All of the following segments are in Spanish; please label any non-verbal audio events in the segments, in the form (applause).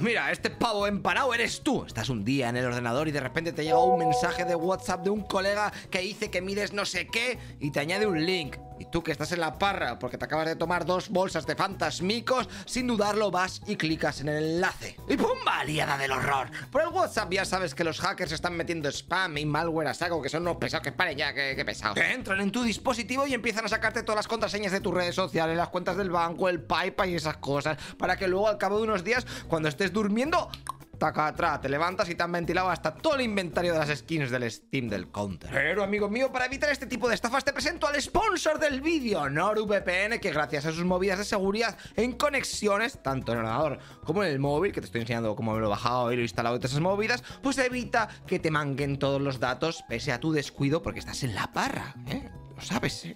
Mira, este pavo empanado eres tú. Estás un día en el ordenador y de repente te llega un mensaje de WhatsApp de un colega que dice que mides no sé qué y te añade un link. Y tú que estás en la parra porque te acabas de tomar dos bolsas de fantasmicos, sin dudarlo vas y clicas en el enlace. Y ¡pumba! Liada del horror. Por el WhatsApp ya sabes que los hackers están metiendo spam y malware a saco, que son unos pesados que paren ya, que, pesados. Que entran en tu dispositivo y empiezan a sacarte todas las contraseñas de tus redes sociales, las cuentas del banco, el PayPal y esas cosas, para que luego al cabo de unos días, cuando estés durmiendo, taca atrás, te levantas y te han ventilado hasta todo el inventario de las skins del Steam del Counter. Pero, amigo mío, para evitar este tipo de estafas te presento al sponsor del vídeo, NordVPN, que gracias a sus movidas de seguridad en conexiones, tanto en el ordenador como en el móvil, que te estoy enseñando cómo me lo he bajado y lo he instalado y todas esas movidas, pues evita que te manguen todos los datos pese a tu descuido porque estás en la parra, ¿eh? Sabes.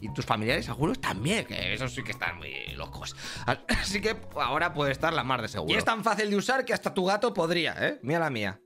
Y, tus familiares, algunos también, que esos sí que están muy locos. (laughs) Así que ahora puede estar la mar de seguro. Y es tan fácil de usar que hasta tu gato podría, ¿eh? Mira la mía.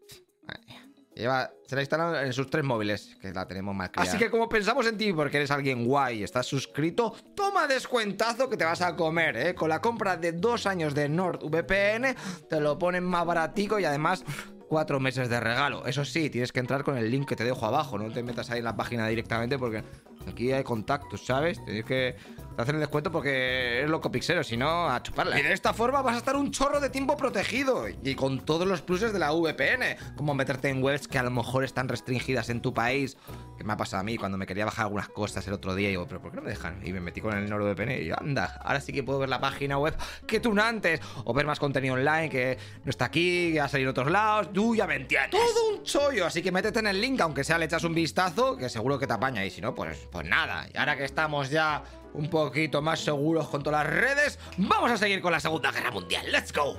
Lleva, se la instalan en sus tres móviles, que la tenemos más Así que como pensamos en ti porque eres alguien guay y estás suscrito, toma descuentazo que te vas a comer, ¿eh? Con la compra de dos años de NordVPN, te lo ponen más baratico y además cuatro meses de regalo. Eso sí, tienes que entrar con el link que te dejo abajo, no te metas ahí en la página directamente porque aquí hay contactos, ¿sabes? Tienes que hacer el descuento porque eres loco pixero, si no, a chuparla. Y de esta forma vas a estar un chorro de tiempo protegido y con todos los pluses de la VPN, como meterte en webs que a lo mejor están restringidas en tu país, que me ha pasado a mí cuando me quería bajar algunas cosas el otro día y digo, pero ¿por qué no me dejan? Y me metí con el NordVPN y yo, anda, ahora sí que puedo ver la página web que tú antes, o ver más contenido online que no está aquí, que ha salido en otros lados, tú ya me. Todo un chollo, así que métete en el link, aunque sea le echas un vistazo, que seguro que te apaña, y si no, pues, pues nada. Y ahora que estamos ya un poquito más seguros con todas las redes, vamos a seguir con la Segunda Guerra Mundial. ¡Let's go!